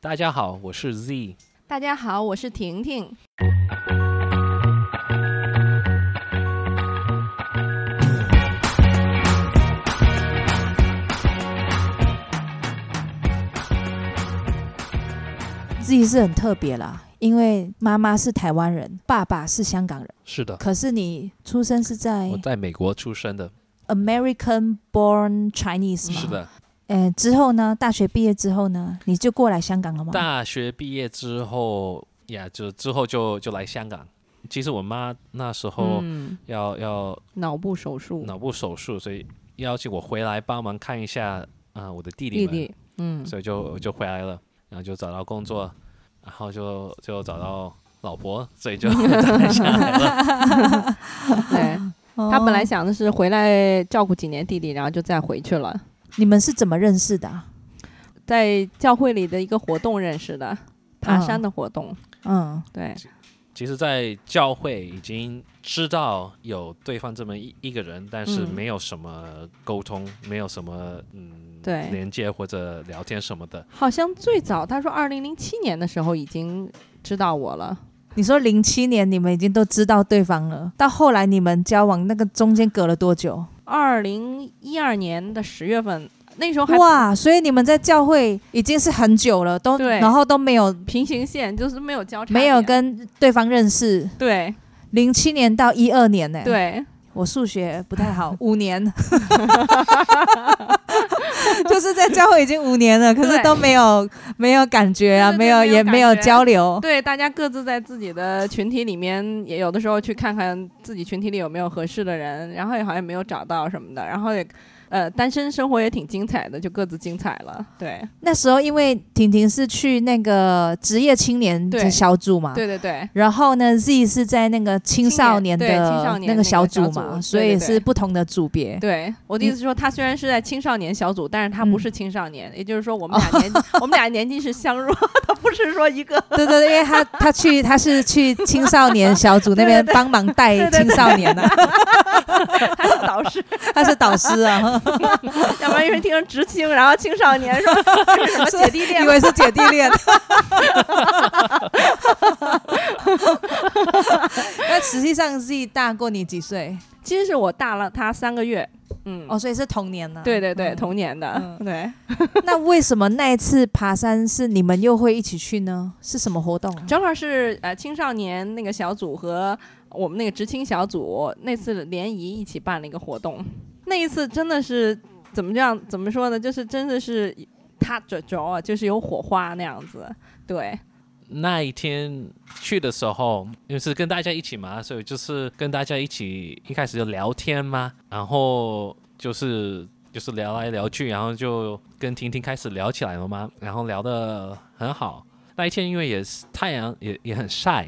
大家好，我是 Z。大家好，我是婷婷。Z 是很特别啦，因为妈妈是台湾人，爸爸是香港人，是的，可是你出生是在我在美国出生的。American born Chinese 嘛？是。的，呃，之后呢？大学毕业之后呢？你就过来香港了吗？大学毕业之后呀，就之后就就来香港。其实我妈那时候嗯，要、要脑部手术，脑部手术，所以邀请我回来帮忙看一下啊、我的弟弟，弟弟，嗯，所以就就回来了，然后就找到工作，然后就就找到老婆，所以就 待下来了。对哦他本来想的是回来照顾几年弟弟，然后就再回去了，你们是怎么认识的啊、在教会里的一个活动认识的，爬山的活动。嗯，对，其实，在教会已经知道有对方这么一一个人，但是嗯没有什么沟通，没有什么嗯对连接或者聊天什么的。好像最早他说二零零七年的时候已经知道我了。你说零七年你们已经都知道对方了，到后来你们交往那个中间隔了多久？二零一二年的十月份，那时候还哇，所以你们在教会已经是很久了，都对。然后都没有平行线，就是没有交叉，没有跟对方认识。对。零七年到一二年呢、，对我数学不太好，五年，就是在教会已经五年了，可是都没有没有感觉啊，没有也没有交流。对，大家各自在自己的群体里面，也有的时候去看看自己群体里有没有合适的人，然后也好像没有找到什么的，然后也呃单身生活也挺精彩的，就各自精彩了。对那时候因为婷婷是去那个职业青年的小组嘛，对对对然后呢，Z 是在那个青少年对的青少年那个小小组组嘛，对所以是不同的组别。对，我的意思是说，他虽然是在青少年小组，但是他不嗯是青少年，也就是说我们 俩年我们俩年纪是相若，他不是说一个。对对对，因为他他去他是去青少年小组那边帮忙带青少年的，他是导师，他是导师啊，要不然有人听成直青，然后青少年说 这是什么姐弟恋？以为是姐弟恋。那实际上 Z 大过你几岁？其实是我大了他三个月，嗯，哦，所以是同年呢。对对对，嗯同年的，嗯对，那为什么那一次爬山是你们又会一起去呢？是什么活动？正好是呃青少年那个小组和我们那个知青小组那次联谊一起办了一个活动，那一次真的是怎么这样怎么说呢？就是真的是他着着啊，就是有火花那样子，对，那一天去的时候，因为是跟大家一起嘛，所以就是跟大家一起一开始就聊天嘛，然后就是就是聊来聊去，然后就跟婷婷开始聊起来了嘛，然后聊得很好。那一天因为也是太阳也也很晒，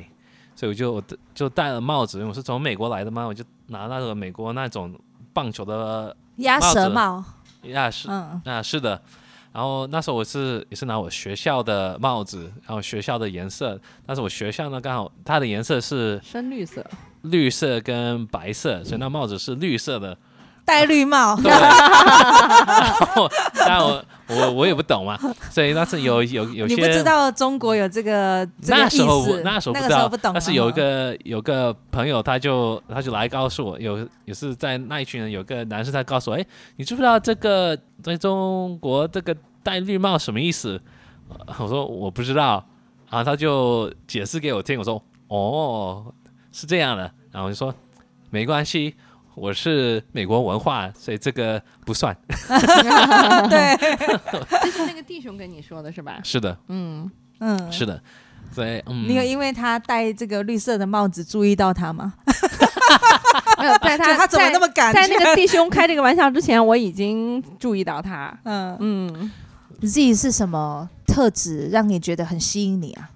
所以我就就戴了帽子，因为我是从美国来的嘛，我就拿那个美国那种棒球的鸭舌帽。呀是嗯，啊，是的。然后那时候我是也是拿我学校的帽子，然后学校的颜色，但是我学校呢刚好它的颜色是深绿色，绿色跟白色，所以那帽子是绿色的。戴绿帽。对，然后但我我我也不懂嘛，所以那是有有有些你不知道中国有这个这个那时候我那时候那不知道，个时候不懂啊，但是有一个有个朋友，他就他就来告诉我，有也是在那一群人有个男生，他告诉我，哎，你知不知道这个在中国这个戴绿帽什么意思？呃我说我不知道，然后他就解释给我听，我说哦是这样的，然后我就说没关系。我是美国文化，所以这个不算。对，这是那个弟兄跟你说的是吧？是的，嗯，嗯，是的，所以嗯，你有因为他戴这个绿色的帽子注意到他吗？没有在他就他怎么在那么敢？在那个弟兄开这个玩笑之前，我已经注意到他，嗯嗯。，Z 是什么特质让你觉得很吸引你啊？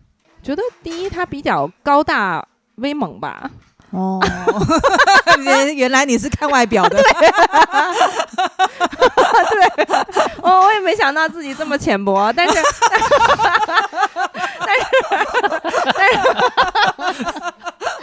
觉得第一，他比较高大威猛吧。哦，原原来你是看外表的，对。哦，我也没想到自己这么浅薄，但是，但是，但是，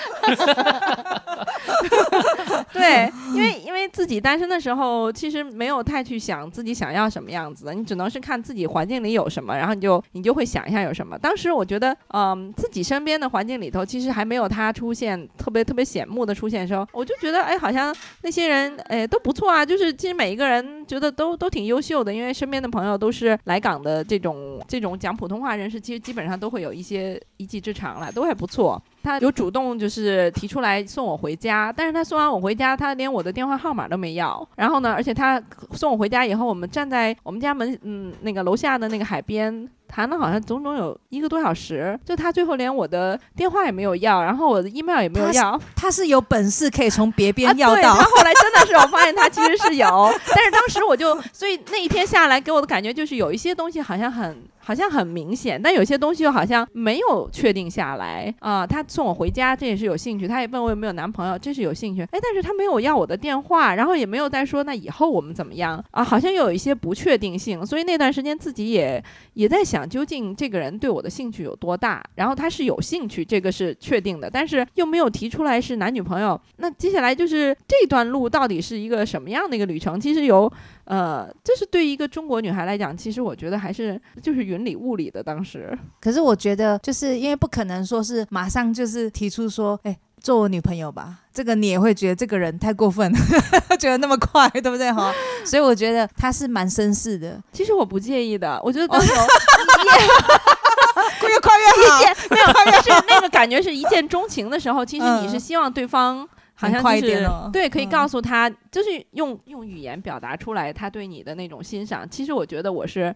对，因为因为自己单身的时候其实没有太去想自己想要什么样子的，你只能是看自己环境里有什么，然后你就你就会想一下有什么。当时我觉得，嗯，自己身边的环境里头，其实还没有他出现特别特别显目的出现的时候，我就觉得，哎，好像那些人，哎，都不错啊。就是其实每一个人觉得都都挺优秀的，因为身边的朋友都是来港的这种这种讲普通话人士，其实基本上都会有一些一技之长了，都还不错。他有主动就是提出来送我回家，但是他送完我回家，他连我的电话号码都没要。然后呢，而且他送我回家以后，我们站在我们家门嗯那个楼下的那个海边。谈了好像整整有一个多小时，就他最后连我的电话也没有要，然后我的 email 也没有要。他是有本事可以从别边要到。他后来真的是，我发现他其实是有，但是当时我就，所以那一天下来给我的感觉就是有一些东西好像很。好像很明显，但有些东西又好像没有确定下来啊。他送我回家，这也是有兴趣。他也问我有没有男朋友，这是有兴趣。哎，但是他没有要我的电话，然后也没有再说那以后我们怎么样啊？好像又有一些不确定性。所以那段时间自己也也在想，究竟这个人对我的兴趣有多大？然后他是有兴趣，这个是确定的，但是又没有提出来是男女朋友。那接下来就是这段路到底是一个什么样的一个旅程？其实有。呃，这是对于一个中国女孩来讲，其实我觉得还是就是云里雾里的。当时，可是我觉得，就是因为不可能说是马上就是提出说，哎，做我女朋友吧，这个你也会觉得这个人太过分，觉得那么快，对不对哈？所以我觉得他是蛮绅士的。其实我不介意的，我觉得当时 越快越好，没有，是那个感觉是一见钟情的时候，其实你是希望对方。好像就是对，可以告诉他，就是用用语言表达出来他对你的那种欣赏。其实我觉得我是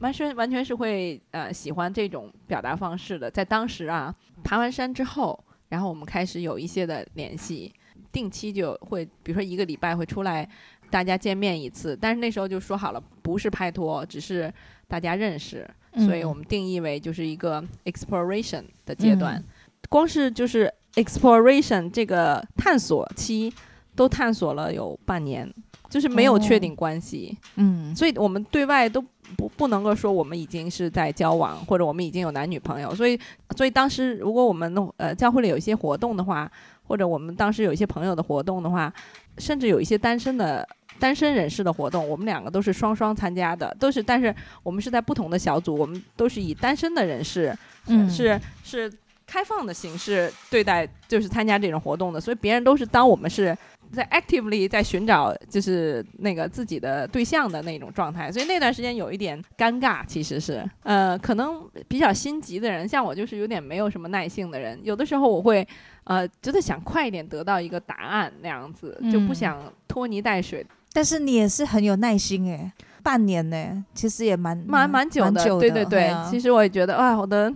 完全完全是会呃喜欢这种表达方式的。在当时啊，爬完山之后，然后我们开始有一些的联系，定期就会，比如说一个礼拜会出来大家见面一次。但是那时候就说好了，不是拍拖，只是大家认识，所以我们定义为就是一个 exploration 的阶段。光是就是。Exploration 这个探索期都探索了有半年，就是没有确定关系，嗯，所以我们对外都不不能够说我们已经是在交往，或者我们已经有男女朋友，所以所以当时如果我们呃教会里有一些活动的话，或者我们当时有一些朋友的活动的话，甚至有一些单身的单身人士的活动，我们两个都是双双参加的，都是但是我们是在不同的小组，我们都是以单身的人士，嗯，是是。开放的形式对待就是参加这种活动的，所以别人都是当我们是在 actively 在寻找就是那个自己的对象的那种状态，所以那段时间有一点尴尬，其实是呃可能比较心急的人，像我就是有点没有什么耐性的人，有的时候我会呃真的想快一点得到一个答案那样子，就不想拖泥带水。但是你也是很有耐心诶，半年呢，其实也蛮蛮蛮久的，对对对，其实我也觉得啊，我的。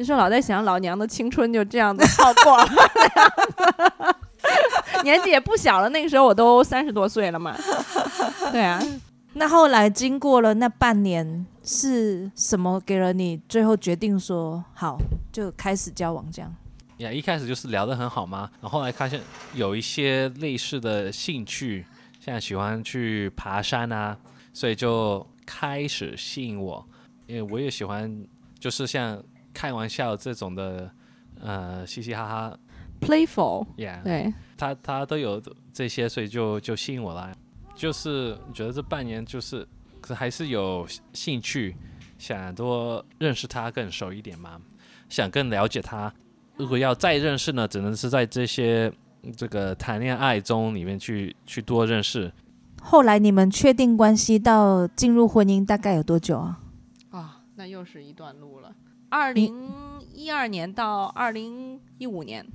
你说老在想老娘的青春就这样子泡过了，年纪也不小了。那个时候我都三十多岁了嘛。对啊，那后来经过了那半年，是什么给了你最后决定说好就开始交往这样？呀，一开始就是聊得很好嘛，然后后来发现有一些类似的兴趣，像喜欢去爬山啊，所以就开始吸引我，因为我也喜欢，就是像。开玩笑这种的，呃，嘻嘻哈哈，playful，yeah，对，他他都有这些，所以就就吸引我了。就是觉得这半年就是可还是有兴趣，想多认识他更熟一点嘛，想更了解他。如果要再认识呢，只能是在这些这个谈恋爱中里面去去多认识。后来你们确定关系到进入婚姻大概有多久啊？啊，那又是一段路了。二零一二年到二零一五年，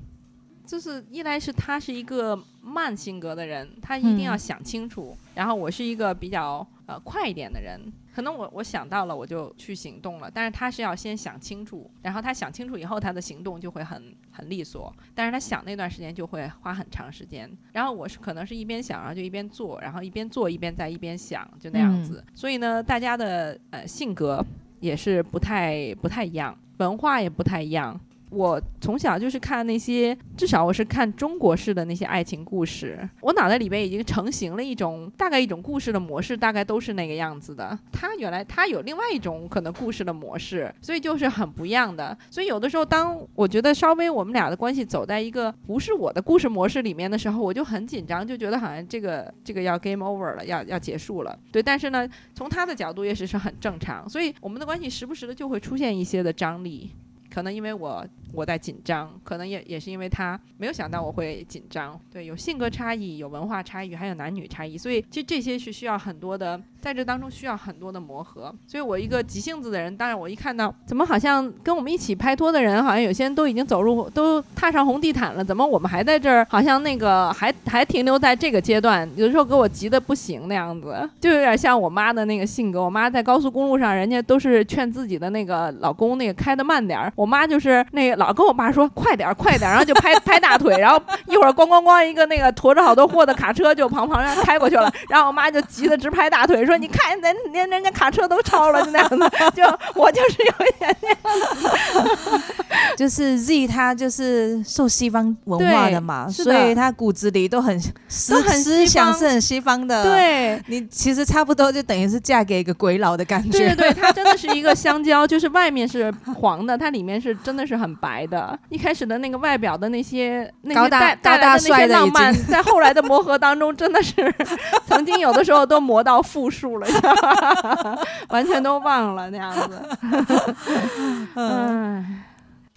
就是一来是他是一个慢性格的人，他一定要想清楚。然后我是一个比较呃快一点的人，可能我我想到了我就去行动了，但是他是要先想清楚，然后他想清楚以后他的行动就会很很利索，但是他想那段时间就会花很长时间。然后我是可能是一边想，然后就一边做，然后一边做一边在一边想，就那样子。所以呢，大家的呃性格。也是不太不太一样，文化也不太一样，我从小就是看那些，至少我是看中国式的那些爱情故事，我脑袋里边已经成型了一种大概一种故事的模式，大概都是那个样子的。他原来他有另外一种可能故事的模式，所以就是很不一样的。所以有的时候，当我觉得稍微我们俩的关系走在一个不是我的故事模式里面的时候，我就很紧张，就觉得好像这个这个要 game over 了，要要结束了。对，但是呢，从他的角度也是是很正常，所以我们的关系时不时的就会出现一些的张力。可能因为我我在紧张，可能也也是因为他没有想到我会紧张。对，有性格差异，有文化差异，还有男女差异，所以其实这些是需要很多的，在这当中需要很多的磨合。所以我一个急性子的人，当然我一看到怎么好像跟我们一起拍拖的人，好像有些人都已经走入都踏上红地毯了，怎么我们还在这儿？好像那个还还停留在这个阶段，有的时候给我急得不行那样子，就有点像我妈的那个性格。我妈在高速公路上，人家都是劝自己的那个老公那个开的慢点儿。我妈就是那个老跟我爸说快点快点，然后就拍拍大腿，然后一会儿咣咣咣一个那个驮着好多货的卡车就旁旁边开过去了，然后我妈就急得直拍大腿，说你看人连人家卡车都超了就那样子，就我就是有一点点，就是 Z 他就是受西方文化的嘛，的所以他骨子里都很思都很思想是很西方的。，对。你其实差不多就等于是嫁给一个鬼佬的感觉。对对对，它真的是一个香蕉，就是外面是黄的，它里面是真的是很白的。一开始的那个外表的那些那些带带来的那些浪漫，在后来的磨合当中，真的是 曾经有的时候都磨到负数了，完全都忘了那样子。嗯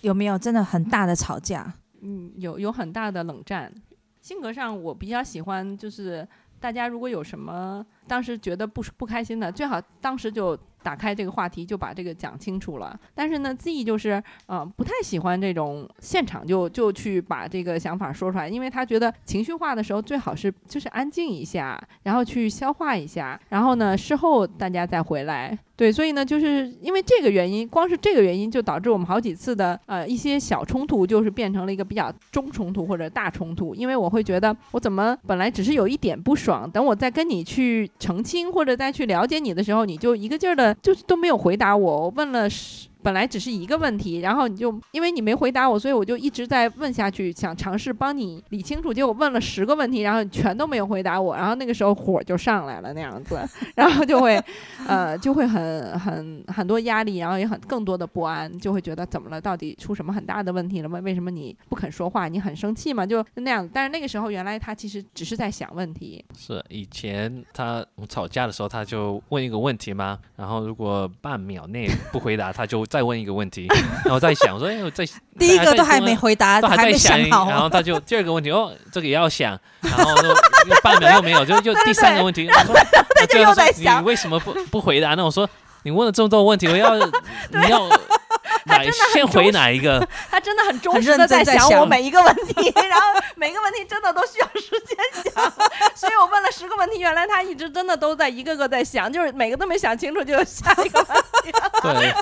有没有真的很大的吵架？嗯，有有很大的冷战。性格上，我比较喜欢就是大家如果有什么当时觉得不不开心的，最好当时就打开这个话题，就把这个讲清楚了。但是呢，Z 就是呃不太喜欢这种现场就就去把这个想法说出来，因为他觉得情绪化的时候最好是就是安静一下，然后去消化一下，然后呢事后大家再回来。对，所以呢，就是因为这个原因，光是这个原因就导致我们好几次的呃一些小冲突，就是变成了一个比较中冲突或者大冲突。因为我会觉得，我怎么本来只是有一点不爽，等我再跟你去澄清或者再去了解你的时候，你就一个劲儿的，就是都没有回答我。我问了十。本来只是一个问题，然后你就因为你没回答我，所以我就一直在问下去，想尝试帮你理清楚。结果问了十个问题，然后你全都没有回答我，然后那个时候火就上来了那样子，然后就会呃，就会很很很多压力，然后也很更多的不安，就会觉得怎么了？到底出什么很大的问题了吗？为什么你不肯说话？你很生气吗？就那样。但是那个时候，原来他其实只是在想问题。是以前他吵架的时候，他就问一个问题吗，然后如果半秒内不回答，他就再问一个问题，然后再想我说，哎，我再 第一个都还再没回答，都还在想然后他就第二个问题，哦，这个也要想，然后又半秒又没有，就就第三个问题，他说，他就又在想。你为什么不不回答？那我说你问了这么多问题，我要你要哪先回哪一个？他真的很忠很实的在想想我每一个问题，然后每个问题真的都需要时间想，所以我问了十个问题，原来他一直真的都在一个个在想，就是每个都没想清楚就有下一个问题。对，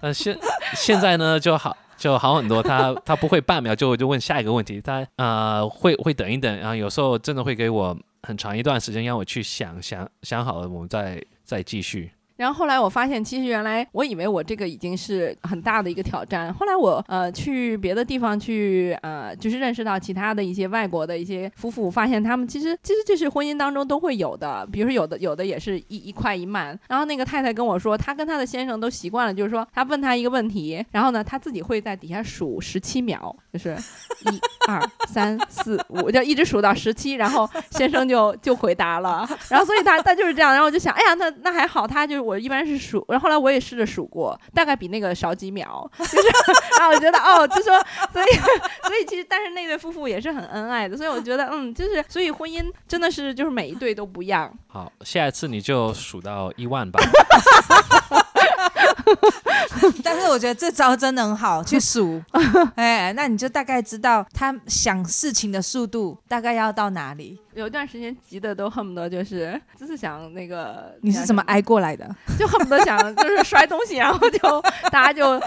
但现现在呢就好就好很多，他他不会半秒就就问下一个问题，他呃会会等一等，然后有时候真的会给我很长一段时间让我去想想想好了，我们再再继续。然后后来我发现，其实原来我以为我这个已经是很大的一个挑战。后来我呃去别的地方去呃，就是认识到其他的一些外国的一些夫妇，发现他们其实其实这是婚姻当中都会有的。比如说有的有的也是一一快一慢。然后那个太太跟我说，她跟她的先生都习惯了，就是说她问他一个问题，然后呢她自己会在底下数十七秒，就是一二三四五，就一直数到十七，然后先生就就回答了。然后所以他他就是这样，然后我就想，哎呀，那那还好，他就我一般是数，然后来我也试着数过，大概比那个少几秒，就是，啊我觉得哦，就说，所以所以其实，但是那对夫妇也是很恩爱的，所以我觉得，嗯，就是所以婚姻真的是就是每一对都不一样。好，下一次你就数到一万吧。但是我觉得这招真的很好，去数，哎，那你就大概知道他想事情的速度大概要到哪里。有一段时间急的都恨不得就是就是想那个你是怎么挨过来的？就恨不得想就是摔东西，然后就大家就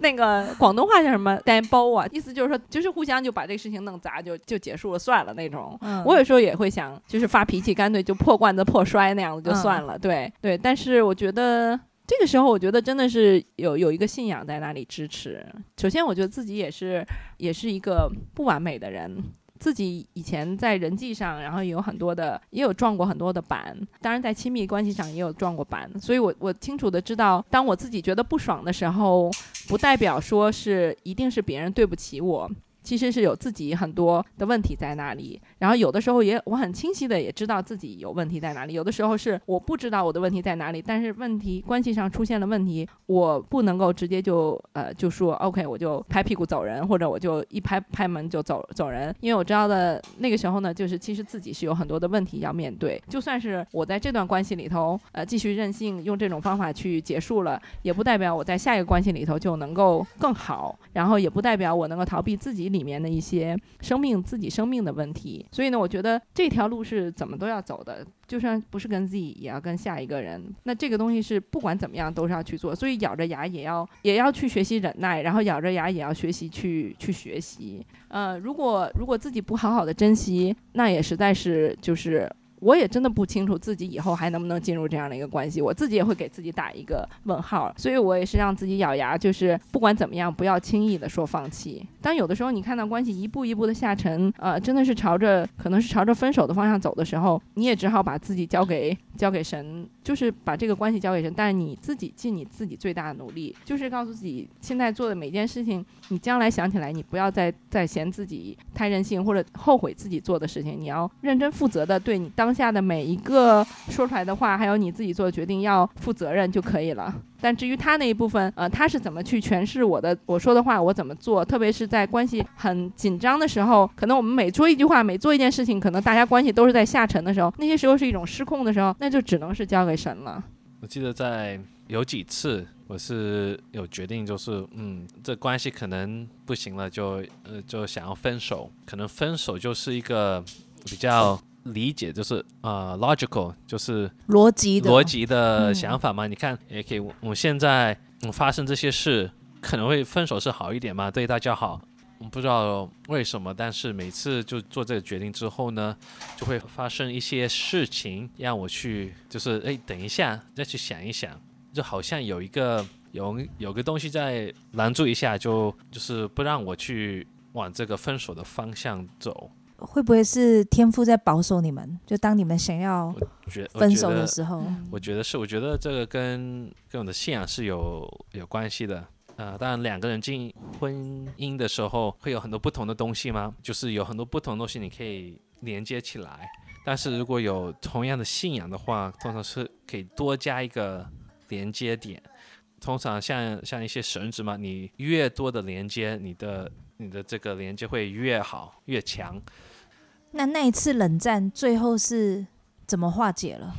那个广东话叫什么“单包”啊，意思就是说就是互相就把这个事情弄砸就就结束了算了那种。嗯我有时候也会想，就是发脾气，干脆就破罐子破摔那样子就算嗯了。对对，但是我觉得这个时候，我觉得真的是有有一个信仰在那里支持。首先，我觉得自己也是也是一个不完美的人，自己以前在人际上，然后也有很多的，也有撞过很多的板，当然在亲密关系上也有撞过板。所以我我清楚的知道，当我自己觉得不爽的时候，不代表说是一定是别人对不起我。其实是有自己很多的问题在那里，然后有的时候也我很清晰的也知道自己有问题在哪里，有的时候是我不知道我的问题在哪里，但是问题关系上出现了问题，我不能够直接就呃就说 OK 我就拍屁股走人，或者我就一拍拍门就走走人，因为我知道的那个时候呢，就是其实自己是有很多的问题要面对，就算是我在这段关系里头呃继续任性用这种方法去结束了，也不代表我在下一个关系里头就能够更好，然后也不代表我能够逃避自己。里面的一些生命自己生命的问题，所以呢，我觉得这条路是怎么都要走的，就算不是跟自己，也要跟下一个人。那这个东西是不管怎么样都是要去做，所以咬着牙也要也要去学习忍耐，然后咬着牙也要学习去去学习。呃，如果如果自己不好好的珍惜，那也实在是就是。我也真的不清楚自己以后还能不能进入这样的一个关系，我自己也会给自己打一个问号，所以我也是让自己咬牙，就是不管怎么样，不要轻易的说放弃。当有的时候你看到关系一步一步的下沉，呃，真的是朝着可能是朝着分手的方向走的时候，你也只好把自己交给交给神，就是把这个关系交给神，但是你自己尽你自己最大的努力，就是告诉自己现在做的每件事情，你将来想起来，你不要再再嫌自己太任性或者后悔自己做的事情，你要认真负责的对你。当下的每一个说出来的话，还有你自己做的决定，要负责任就可以了。但至于他那一部分，呃，他是怎么去诠释我的我说的话，我怎么做，特别是在关系很紧张的时候，可能我们每说一句话，每做一件事情，可能大家关系都是在下沉的时候，那些时候是一种失控的时候，那就只能是交给神了。我记得在有几次，我是有决定，就是嗯，这关系可能不行了，就呃就想要分手，可能分手就是一个比较。理解就是呃，logical 就是逻辑的逻辑的想法嘛。你看，也可以，我现在发生这些事，可能会分手是好一点嘛，对大家好。我不知道为什么，但是每次就做这个决定之后呢，就会发生一些事情，让我去就是哎，等一下再去想一想，就好像有一个有有个东西在拦住一下，就就是不让我去往这个分手的方向走。会不会是天赋在保守你们？就当你们想要分手的时候，我觉得是。我觉得这个跟跟我的信仰是有有关系的。呃，当然两个人进婚姻的时候，会有很多不同的东西吗？就是有很多不同的东西你可以连接起来。但是如果有同样的信仰的话，通常是可以多加一个连接点。通常像像一些绳子嘛，你越多的连接，你的你的这个连接会越好越强。那那一次冷战最后是怎么化解了？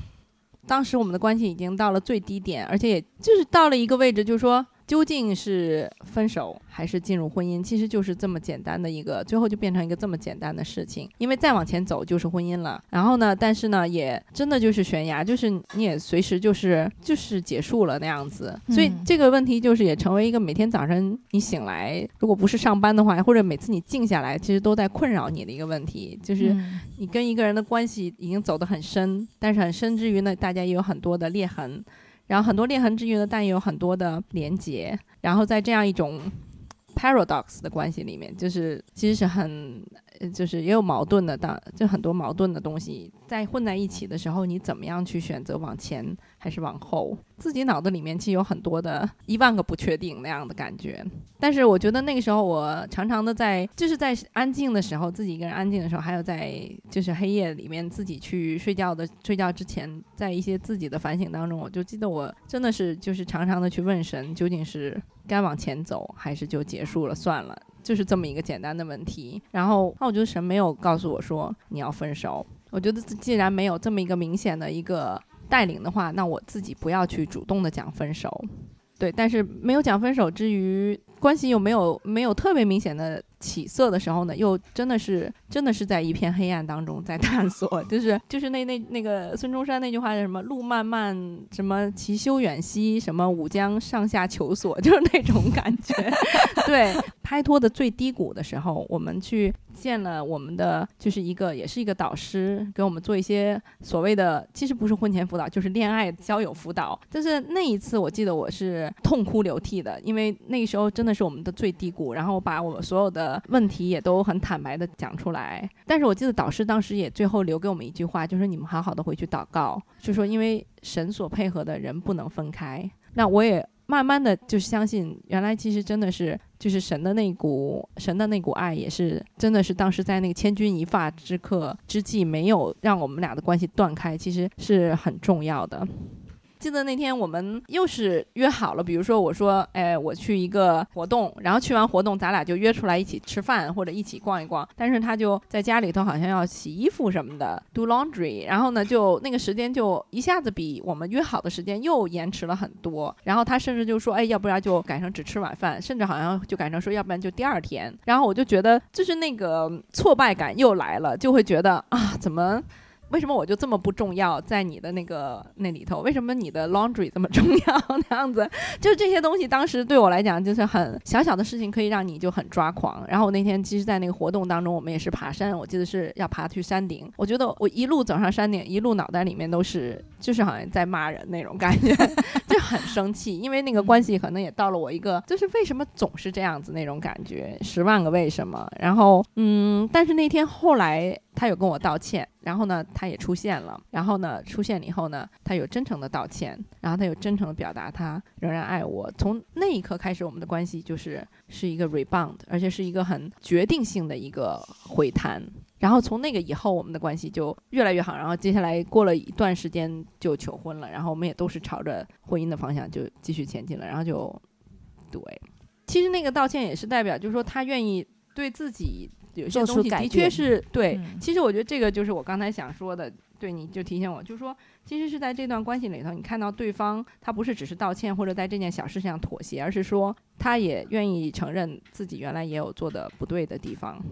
当时我们的关系已经到了最低点，而且也就是到了一个位置，就是说。究竟是分手还是进入婚姻，其实就是这么简单的一个，最后就变成一个这么简单的事情。因为再往前走就是婚姻了，然后呢，但是呢，也真的就是悬崖，就是你也随时就是就是结束了那样子。所以这个问题就是也成为一个每天早晨你醒来，如果不是上班的话，或者每次你静下来，其实都在困扰你的一个问题，就是你跟一个人的关系已经走得很深，但是很深之余呢，大家也有很多的裂痕。然后很多裂痕之余呢，但也有很多的连接。然后在这样一种 paradox 的关系里面，就是其实是很。就是也有矛盾的，当就很多矛盾的东西在混在一起的时候，你怎么样去选择往前还是往后？自己脑子里面其实有很多的一万个不确定那样的感觉。但是我觉得那个时候，我常常的在就是在安静的时候，自己一个人安静的时候，还有在就是黑夜里面自己去睡觉的睡觉之前，在一些自己的反省当中，我就记得我真的是就是常常的去问神，究竟是该往前走，还是就结束了算了。就是这么一个简单的问题，然后那我觉得神没有告诉我说你要分手。我觉得既然没有这么一个明显的一个带领的话，那我自己不要去主动的讲分手。对，但是没有讲分手之余。关系又没有没有特别明显的起色的时候呢，又真的是真的是在一片黑暗当中在探索，就是就是那那那个孙中山那句话是什么“路漫漫，什么其修远兮，什么吾将上下求索”，就是那种感觉。对，拍拖的最低谷的时候，我们去见了我们的就是一个也是一个导师，给我们做一些所谓的其实不是婚前辅导，就是恋爱交友辅导。但是那一次我记得我是痛哭流涕的，因为那个时候真的是我们的最低谷，然后把我们所有的问题也都很坦白的讲出来。但是我记得导师当时也最后留给我们一句话，就是你们好好的回去祷告，就说因为神所配合的人不能分开。那我也。慢慢的就相信，原来其实真的是，就是神的那股神的那股爱，也是真的是当时在那个千钧一发之刻之际，没有让我们俩的关系断开，其实是很重要的。记得那天我们又是约好了，比如说我说，哎，我去一个活动，然后去完活动，咱俩就约出来一起吃饭或者一起逛一逛。但是他就在家里头好像要洗衣服什么的，do laundry。然后呢，就那个时间就一下子比我们约好的时间又延迟了很多。然后他甚至就说，哎，要不然就改成只吃晚饭，甚至好像就改成说，要不然就第二天。然后我就觉得，就是那个挫败感又来了，就会觉得啊，怎么？为什么我就这么不重要，在你的那个那里头？为什么你的 laundry 这么重要？那样子，就这些东西，当时对我来讲就是很小小的事情，可以让你就很抓狂。然后那天其实，在那个活动当中，我们也是爬山，我记得是要。爬去山顶。我觉得我一路走上山顶，一路脑袋里面都是，就是好像在骂人那种感觉，就很生气，因为那个关系可能也到了我一个，就是为什么总是这样子那种感觉，十万个为什么。然后，嗯，但是那天后来。他有跟我道歉，然后呢，他也出现了，然后呢，出现了以后呢，他有真诚的道歉，然后他有真诚的表达他仍然爱我。从那一刻开始，我们的关系就是是一个 rebound，而且是一个很决定性的一个回弹。然后从那个以后，我们的关系就越来越好。然后接下来过了一段时间就求婚了，然后我们也都是朝着婚姻的方向就继续前进了。然后就对，其实那个道歉也是代表，就是说他愿意对自己。有些东西的确是对，其实我觉得这个就是我刚才想说的，对，你就提醒我，就是说，其实是在这段关系里头，你看到对方他不是只是道歉或者在这件小事上妥协，而是说他也愿意承认自己原来也有做的不对的地方。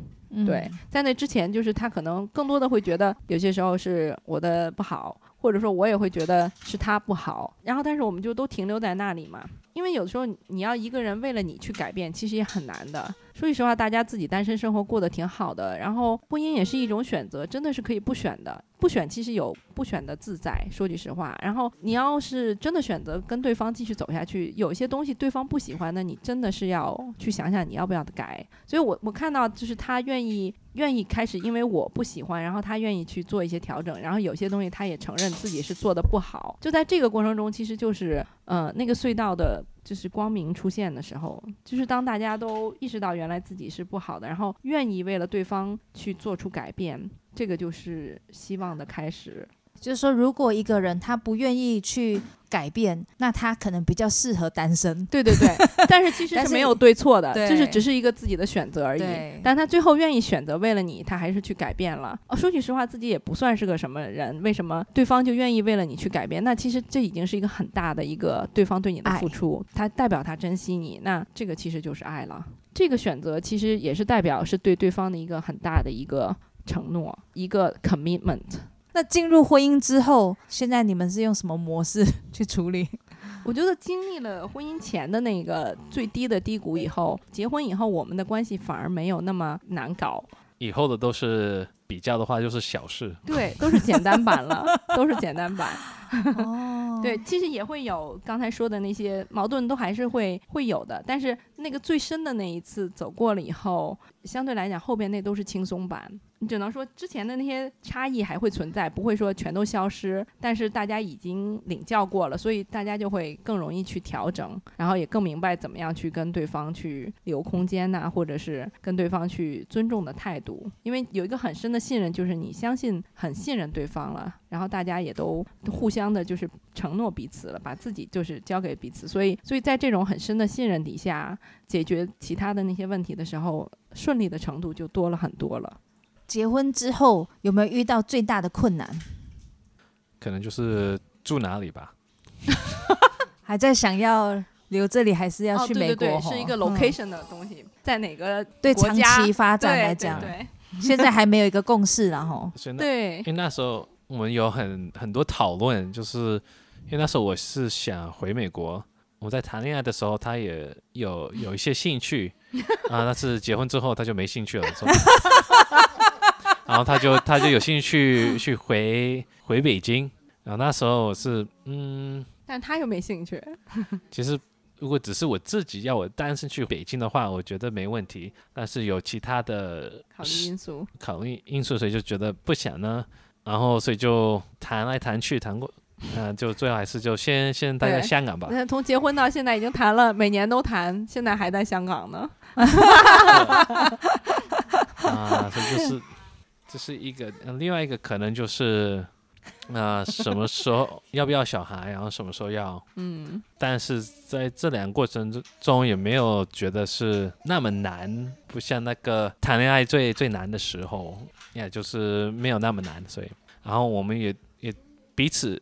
对，在那之前，就是他可能更多的会觉得有些时候是我的不好，或者说我也会觉得是他不好，然后但是我们就都停留在那里嘛，因为有的时候你要一个人为了你去改变，其实也很难的。说句实话，大家自己单身生活过得挺好的，然后婚姻也是一种选择，真的是可以不选的。不选其实有不选的自在。说句实话，然后你要是真的选择跟对方继续走下去，有些东西对方不喜欢的，你真的是要去想想你要不要改。所以我我看到就是他愿意愿意开始，因为我不喜欢，然后他愿意去做一些调整，然后有些东西他也承认自己是做的不好。就在这个过程中，其实就是嗯那个隧道的。就是光明出现的时候，就是当大家都意识到原来自己是不好的，然后愿意为了对方去做出改变，这个就是希望的开始。就是说，如果一个人他不愿意去改变，那他可能比较适合单身。对对对，但是其实是没有对错的，就是只是一个自己的选择而已。但他最后愿意选择为了你，他还是去改变了。哦，说句实话，自己也不算是个什么人，为什么对方就愿意为了你去改变？那其实这已经是一个很大的一个对方对你的付出，他代表他珍惜你，那这个其实就是爱了。这个选择其实也是代表是对对方的一个很大的一个承诺，一个 commitment。那进入婚姻之后，现在你们是用什么模式 去处理？我觉得经历了婚姻前的那个最低的低谷以后，结婚以后，我们的关系反而没有那么难搞。以后的都是比较的话，就是小事。对，都是简单版了，都是简单版。哦，对，其实也会有刚才说的那些矛盾，都还是会会有的。但是那个最深的那一次走过了以后，相对来讲，后边那都是轻松版。你只能说之前的那些差异还会存在，不会说全都消失。但是大家已经领教过了，所以大家就会更容易去调整，然后也更明白怎么样去跟对方去留空间呐，或者是跟对方去尊重的态度。因为有一个很深的信任，就是你相信很信任对方了，然后大家也都互相的就是承诺彼此了，把自己就是交给彼此。所以，所以在这种很深的信任底下，解决其他的那些问题的时候，顺利的程度就多了很多了。结婚之后有没有遇到最大的困难？可能就是住哪里吧。还在想要留这里还是要哦，去对对对，美国？是一个嗯 location 的东西，在哪个对长期发展来讲，对。现在还没有一个共识然后 所以那对。因为那时候我们有很很多讨论，就是因为那时候我是想回美国，我在谈恋爱的时候，他也有有一些兴趣。啊，但是结婚之后他就没兴趣了，然后他就 他就有兴趣去回回北京，然后那时候我是嗯，但他又没兴趣。其实如果只是我自己要我单身去北京的话，我觉得没问题，但是有其他的考虑因素，考虑因素，所以就觉得不想呢，然后所以就谈来谈去谈过，嗯、就最后还是就先 先待在香港吧。那从结婚到现在已经谈了，每年都谈，现在还在香港呢。啊，所以就是这是一个，呃另外一个可能就是，呃，什么时候要不要小孩，然后什么时候要，嗯，但是在这两个过程中中也没有觉得是那么难，不像那个谈恋爱最最难的时候，也就是没有那么难，所以，然后我们也也彼此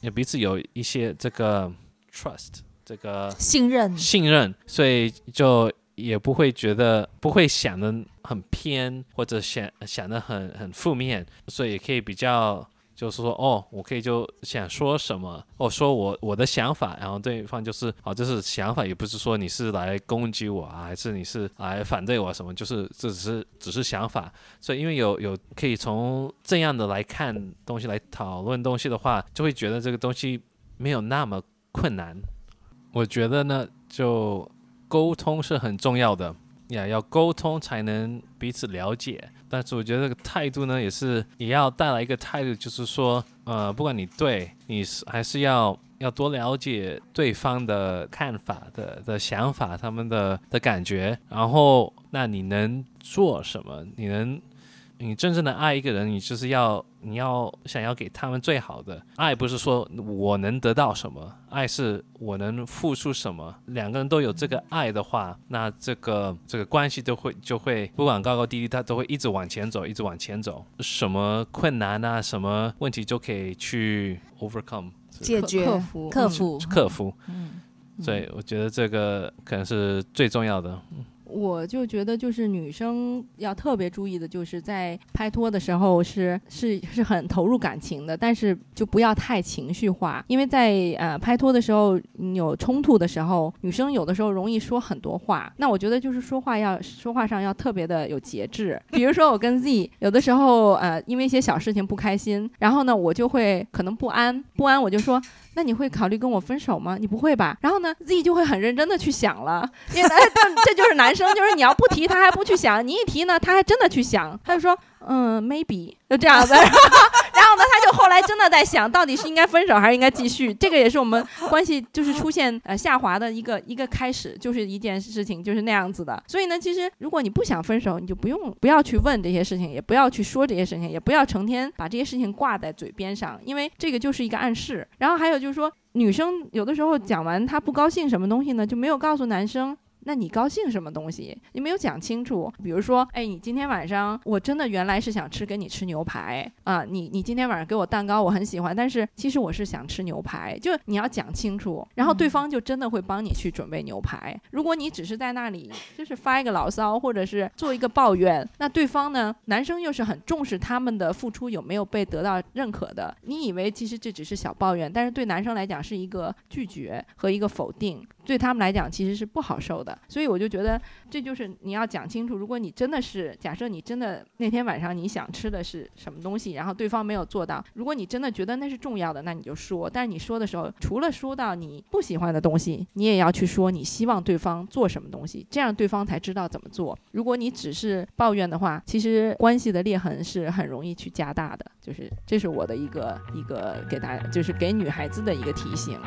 也彼此有一些这个 trust 这个信任。信任，所以就也不会觉得不会想的很偏，或者想想的很很负面，所以也可以比较就是说哦，我可以就想说什么，哦，说我我的想法，然后对方就是哦，这是想法，也不是说你是来攻击我啊，还是你是来反对我什么，就是这只是只是想法，所以因为有有可以从这样的来看东西来讨论东西的话，就会觉得这个东西没有那么困难。我觉得呢，就沟通是很重要的呀，要沟通才能彼此了解。但是我觉得这个态度呢，也是也要带来一个态度，就是说，呃，不管你对，你是还是要要多了解对方的看法的的想法，他们的的感觉，然后那你能做什么？你能你真正的爱一个人，你就是要你要想要给他们最好的爱，不是说我能得到什么，爱是我能付出什么。两个人都有这个爱的话，那这个这个关系都会就会不管高高低低，它都会一直往前走，一直往前走。什么困难啊，什么问题就可以去 overcome 解决克服克服，克服。嗯，所以我觉得这个可能是最重要的。我就觉得，就是女生要特别注意的，就是在拍拖的时候是是是很投入感情的，但是就不要太情绪化，因为在呃拍拖的时候，有冲突的时候，女生有的时候容易说很多话。那我觉得就是说话要说话上要特别的有节制。比如说我跟 Z 有的时候呃因为一些小事情不开心，然后呢我就会可能不安，不安我就说。那你会考虑跟我分手吗？你不会吧？然后呢，Z 就会很认真的去想了，因为，这就是男生，就是你要不提他还不去想，你一提呢，他还真的去想，他就说，嗯，maybe 就这样子，然后 然后呢，他就后来真的在想，到底是应该分手还是应该继续？这个也是我们关系就是出现呃下滑的一个一个开始，就是一件事情就是那样子的。所以呢，其实如果你不想分手，你就不用不要去问这些事情，也不要去说这些事情，也不要成天把这些事情挂在嘴边上，因为这个就是一个暗示。然后还有就是说，女生有的时候讲完她不高兴什么东西呢，就没有告诉男生。那你高兴什么东西？你没有讲清楚。比如说，哎，你今天晚上我真的原来是想吃跟你吃牛排啊，你你今天晚上给我蛋糕，我很喜欢，但是其实我是想吃牛排，就你要讲清楚，然后对方就真的会帮你去准备牛排。如果你只是在那里就是发一个牢骚，或者是做一个抱怨，那对方呢，男生又是很重视他们的付出有没有被得到认可的。你以为其实这只是小抱怨，但是对男生来讲是一个拒绝和一个否定，对他们来讲其实是不好受所以我就觉得这就是你要讲清楚。如果你真的是假设你真的那天晚上你想吃的是什么东西，然后对方没有做到，如果你真的觉得那是重要的，那你就说。但是你说的时候，除了说到你不喜欢的东西，你也要去说你希望对方做什么东西，这样对方才知道怎么做。如果你只是抱怨的话，其实关系的裂痕是很容易去加大的。就是这是我的一个一个给大家，就是给女孩子的一个提醒。